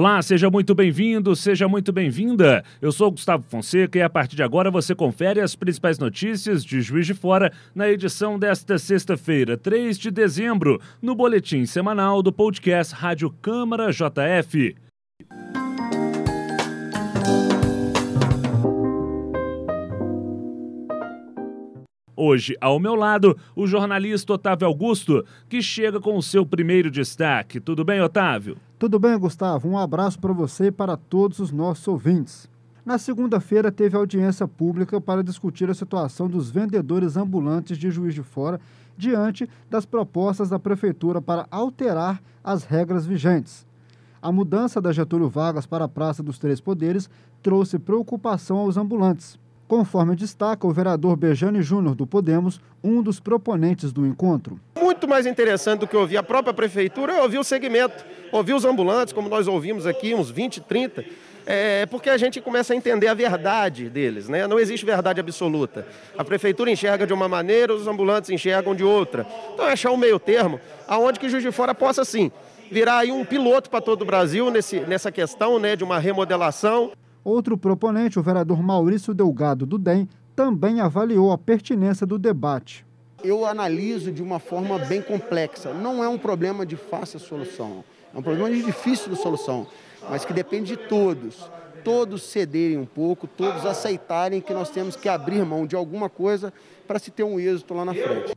Olá, seja muito bem-vindo, seja muito bem-vinda. Eu sou Gustavo Fonseca e a partir de agora você confere as principais notícias de Juiz de Fora na edição desta sexta-feira, 3 de dezembro, no boletim semanal do podcast Rádio Câmara JF. Hoje, ao meu lado, o jornalista Otávio Augusto, que chega com o seu primeiro destaque. Tudo bem, Otávio? Tudo bem, Gustavo. Um abraço para você e para todos os nossos ouvintes. Na segunda-feira, teve audiência pública para discutir a situação dos vendedores ambulantes de Juiz de Fora diante das propostas da Prefeitura para alterar as regras vigentes. A mudança da Getúlio Vargas para a Praça dos Três Poderes trouxe preocupação aos ambulantes. Conforme destaca o vereador Bejane Júnior do Podemos, um dos proponentes do encontro. Muito mais interessante do que ouvir a própria prefeitura é ouvir o segmento, ouvir os ambulantes, como nós ouvimos aqui, uns 20, 30, é porque a gente começa a entender a verdade deles, né? Não existe verdade absoluta. A prefeitura enxerga de uma maneira, os ambulantes enxergam de outra. Então é achar um meio termo, aonde que Juiz de Fora possa sim virar aí um piloto para todo o Brasil nesse, nessa questão, né, de uma remodelação. Outro proponente, o vereador Maurício Delgado do DEM, também avaliou a pertinência do debate. Eu analiso de uma forma bem complexa. Não é um problema de fácil solução, é um problema de difícil solução, mas que depende de todos. Todos cederem um pouco, todos aceitarem que nós temos que abrir mão de alguma coisa para se ter um êxito lá na frente.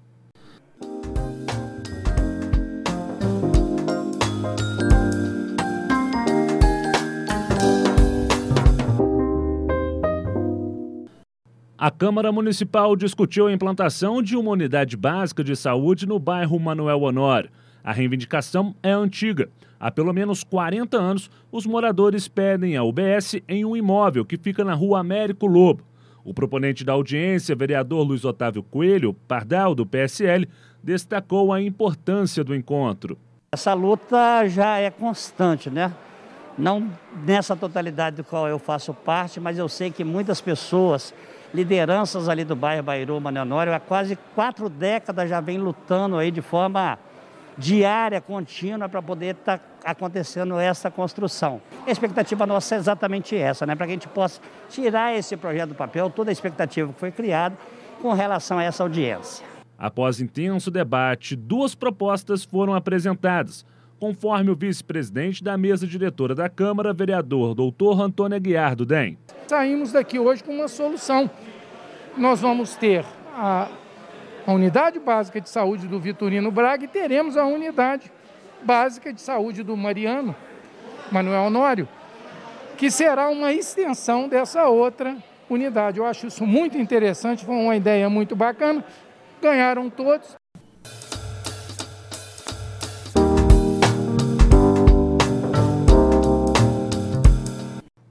A Câmara Municipal discutiu a implantação de uma unidade básica de saúde no bairro Manuel Honório. A reivindicação é antiga. Há pelo menos 40 anos, os moradores pedem a UBS em um imóvel que fica na rua Américo Lobo. O proponente da audiência, vereador Luiz Otávio Coelho, Pardal, do PSL, destacou a importância do encontro. Essa luta já é constante, né? Não nessa totalidade do qual eu faço parte, mas eu sei que muitas pessoas lideranças ali do bairro Bairu, Manenório, há quase quatro décadas já vem lutando aí de forma diária, contínua, para poder estar tá acontecendo essa construção. A expectativa nossa é exatamente essa, né? para que a gente possa tirar esse projeto do papel, toda a expectativa que foi criada com relação a essa audiência. Após intenso debate, duas propostas foram apresentadas conforme o vice-presidente da mesa diretora da Câmara, vereador doutor Antônio Aguiar do DEM. Saímos daqui hoje com uma solução. Nós vamos ter a, a unidade básica de saúde do Vitorino Braga e teremos a unidade básica de saúde do Mariano, Manuel Honório, que será uma extensão dessa outra unidade. Eu acho isso muito interessante, foi uma ideia muito bacana. Ganharam todos.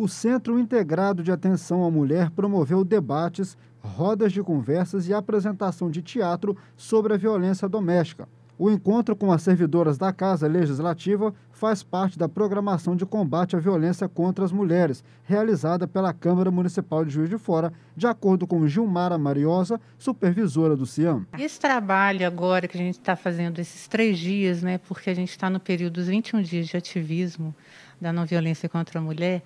O Centro Integrado de Atenção à Mulher promoveu debates, rodas de conversas e apresentação de teatro sobre a violência doméstica. O encontro com as servidoras da Casa Legislativa faz parte da programação de combate à violência contra as mulheres, realizada pela Câmara Municipal de Juiz de Fora, de acordo com Gilmara Mariosa, supervisora do CIAM. Esse trabalho agora que a gente está fazendo esses três dias, né, porque a gente está no período dos 21 dias de ativismo da não violência contra a mulher,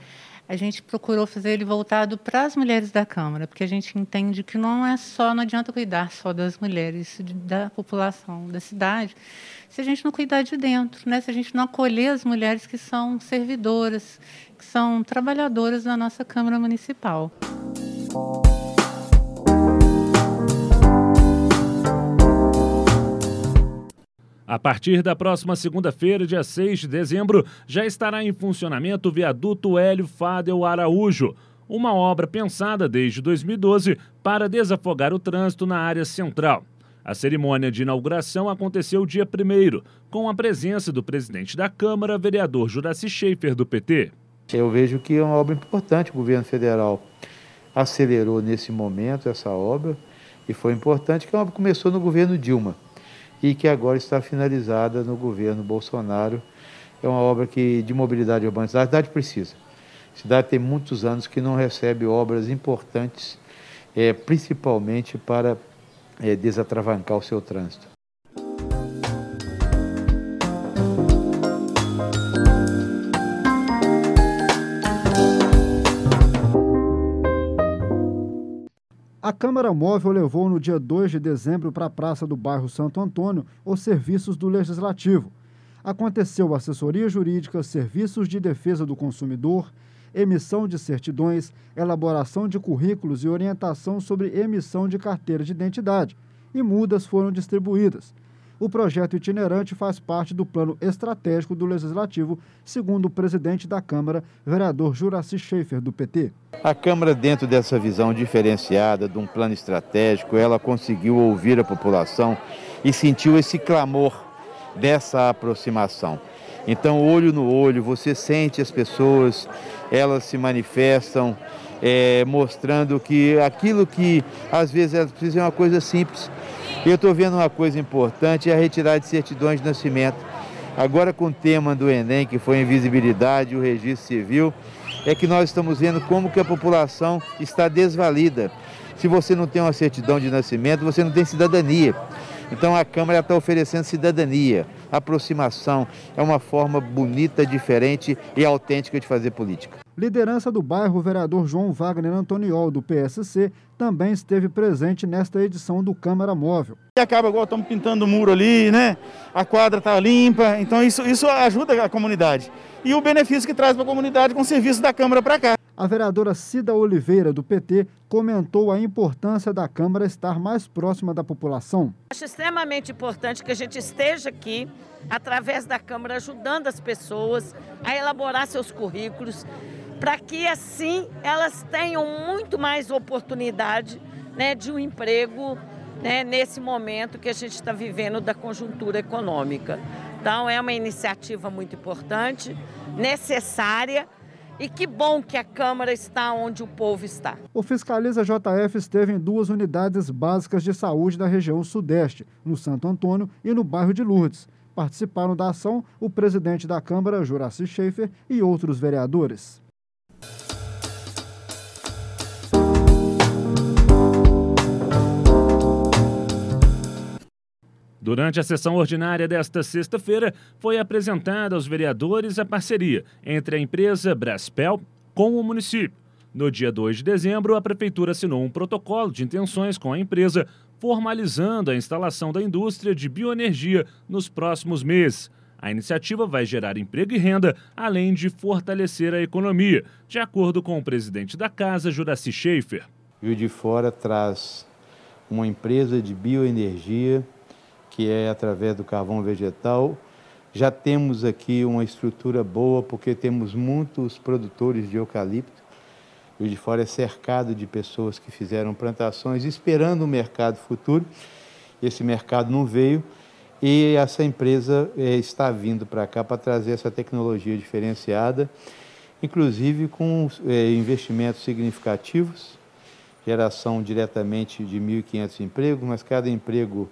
a gente procurou fazer ele voltado para as mulheres da Câmara, porque a gente entende que não é só, não adianta cuidar só das mulheres, da população da cidade, se a gente não cuidar de dentro, né? se a gente não acolher as mulheres que são servidoras, que são trabalhadoras da nossa Câmara Municipal. A partir da próxima segunda-feira, dia 6 de dezembro, já estará em funcionamento o viaduto Hélio Fadel Araújo, uma obra pensada desde 2012 para desafogar o trânsito na área central. A cerimônia de inauguração aconteceu dia 1 com a presença do presidente da Câmara, vereador Juraci Schaefer, do PT. Eu vejo que é uma obra importante. O governo federal acelerou nesse momento essa obra e foi importante que a obra começou no governo Dilma e que agora está finalizada no governo Bolsonaro. É uma obra que de mobilidade urbana. A cidade precisa. A cidade tem muitos anos que não recebe obras importantes, é, principalmente para é, desatravancar o seu trânsito. A Câmara Móvel levou no dia 2 de dezembro para a Praça do Bairro Santo Antônio os serviços do Legislativo. Aconteceu assessoria jurídica, serviços de defesa do consumidor, emissão de certidões, elaboração de currículos e orientação sobre emissão de carteira de identidade. E mudas foram distribuídas. O projeto itinerante faz parte do plano estratégico do Legislativo, segundo o presidente da Câmara, vereador Juraci Schaefer, do PT. A Câmara, dentro dessa visão diferenciada de um plano estratégico, ela conseguiu ouvir a população e sentiu esse clamor dessa aproximação. Então, olho no olho, você sente as pessoas, elas se manifestam, é, mostrando que aquilo que às vezes elas precisam é uma coisa simples. Eu estou vendo uma coisa importante, é a retirada de certidões de nascimento. Agora com o tema do Enem, que foi a invisibilidade, o registro civil, é que nós estamos vendo como que a população está desvalida. Se você não tem uma certidão de nascimento, você não tem cidadania. Então a Câmara está oferecendo cidadania, aproximação. É uma forma bonita, diferente e autêntica de fazer política. Liderança do bairro, o vereador João Wagner Antoniol, do PSC, também esteve presente nesta edição do Câmara Móvel. E acaba agora, estamos pintando o muro ali, né? A quadra está limpa, então isso, isso ajuda a comunidade. E o benefício que traz para a comunidade com o serviço da Câmara para cá. A vereadora Cida Oliveira, do PT, comentou a importância da Câmara estar mais próxima da população. Acho extremamente importante que a gente esteja aqui, através da Câmara, ajudando as pessoas a elaborar seus currículos, para que assim elas tenham muito mais oportunidade né, de um emprego né, nesse momento que a gente está vivendo da conjuntura econômica. Então, é uma iniciativa muito importante, necessária e que bom que a Câmara está onde o povo está. O Fiscaliza JF esteve em duas unidades básicas de saúde da região Sudeste, no Santo Antônio e no bairro de Lourdes. Participaram da ação o presidente da Câmara, Juraci Schaefer, e outros vereadores. Durante a sessão ordinária desta sexta-feira, foi apresentada aos vereadores a parceria entre a empresa Braspel com o município. No dia 2 de dezembro, a Prefeitura assinou um protocolo de intenções com a empresa, formalizando a instalação da indústria de bioenergia nos próximos meses. A iniciativa vai gerar emprego e renda, além de fortalecer a economia, de acordo com o presidente da casa, Juraci Schaefer. E o de fora traz uma empresa de bioenergia que é através do carvão vegetal. Já temos aqui uma estrutura boa, porque temos muitos produtores de eucalipto. O de fora é cercado de pessoas que fizeram plantações esperando o mercado futuro. Esse mercado não veio e essa empresa é, está vindo para cá para trazer essa tecnologia diferenciada, inclusive com é, investimentos significativos, geração diretamente de 1.500 empregos, mas cada emprego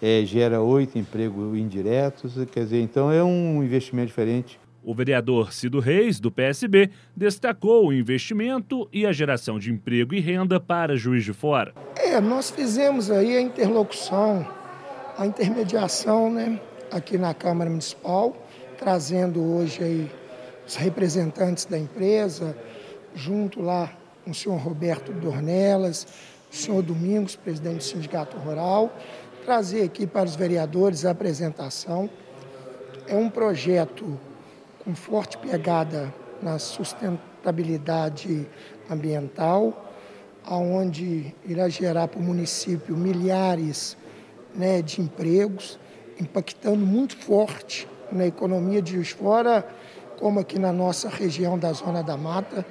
é, gera oito empregos indiretos, quer dizer, então é um investimento diferente. O vereador Cido Reis, do PSB, destacou o investimento e a geração de emprego e renda para Juiz de Fora. É, nós fizemos aí a interlocução, a intermediação né, aqui na Câmara Municipal, trazendo hoje aí os representantes da empresa, junto lá com o senhor Roberto Dornelas, o senhor Domingos, presidente do Sindicato Rural, trazer aqui para os vereadores a apresentação. É um projeto com forte pegada na sustentabilidade ambiental, aonde irá gerar para o município milhares né, de empregos, impactando muito forte na economia de Fora, como aqui na nossa região da Zona da Mata.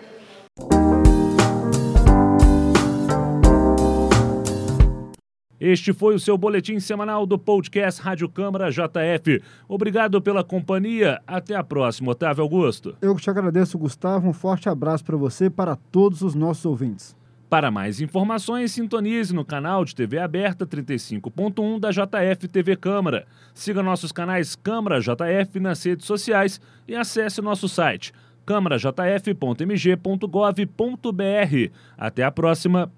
Este foi o seu boletim semanal do podcast Rádio Câmara JF. Obrigado pela companhia. Até a próxima, Otávio Augusto. Eu te agradeço, Gustavo. Um forte abraço para você e para todos os nossos ouvintes. Para mais informações, sintonize no canal de TV aberta 35.1 da JF TV Câmara. Siga nossos canais Câmara JF nas redes sociais e acesse o nosso site câmarajf.mg.gov.br. Até a próxima.